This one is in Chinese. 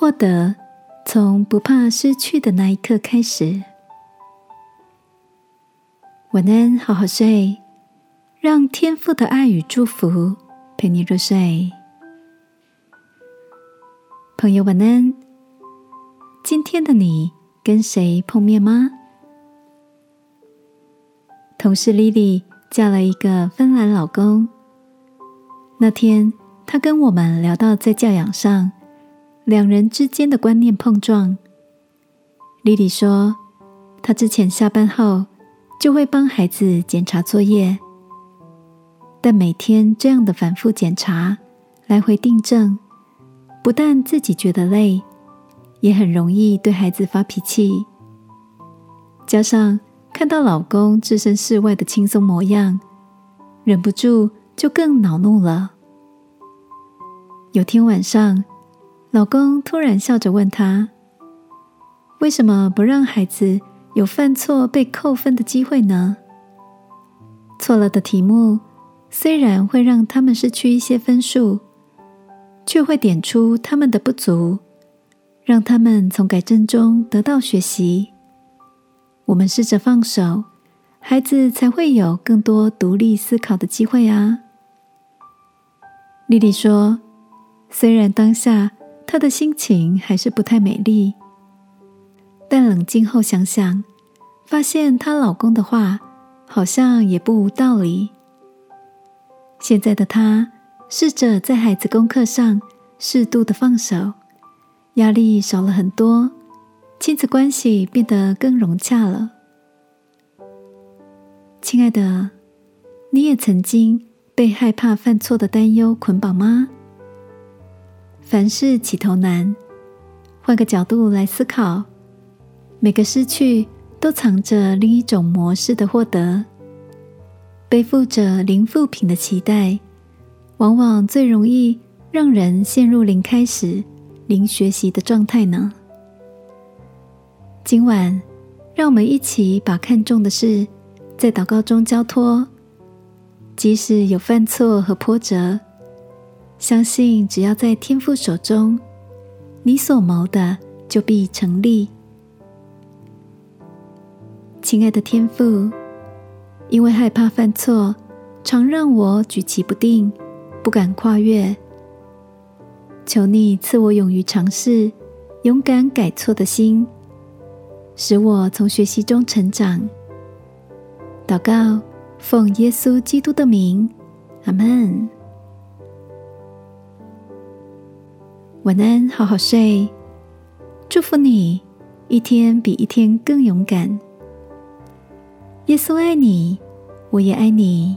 获得从不怕失去的那一刻开始。晚安，好好睡，让天父的爱与祝福陪你入睡。朋友，晚安。今天的你跟谁碰面吗？同事莉莉嫁了一个芬兰老公。那天，她跟我们聊到在教养上。两人之间的观念碰撞。莉莉说：“她之前下班后就会帮孩子检查作业，但每天这样的反复检查、来回订正，不但自己觉得累，也很容易对孩子发脾气。加上看到老公置身事外的轻松模样，忍不住就更恼怒了。有天晚上。”老公突然笑着问她：“为什么不让孩子有犯错被扣分的机会呢？错了的题目虽然会让他们失去一些分数，却会点出他们的不足，让他们从改正中得到学习。我们试着放手，孩子才会有更多独立思考的机会啊。”丽丽说：“虽然当下。”她的心情还是不太美丽，但冷静后想想，发现她老公的话好像也不无道理。现在的她试着在孩子功课上适度的放手，压力少了很多，亲子关系变得更融洽了。亲爱的，你也曾经被害怕犯错的担忧捆绑吗？凡事起头难，换个角度来思考，每个失去都藏着另一种模式的获得。背负着零负品的期待，往往最容易让人陷入零开始、零学习的状态呢。今晚，让我们一起把看重的事在祷告中交托，即使有犯错和波折。相信只要在天父手中，你所谋的就必成立。亲爱的天父，因为害怕犯错，常让我举棋不定，不敢跨越。求你赐我勇于尝试、勇敢改错的心，使我从学习中成长。祷告，奉耶稣基督的名，阿门。晚安，好好睡。祝福你，一天比一天更勇敢。耶稣爱你，我也爱你。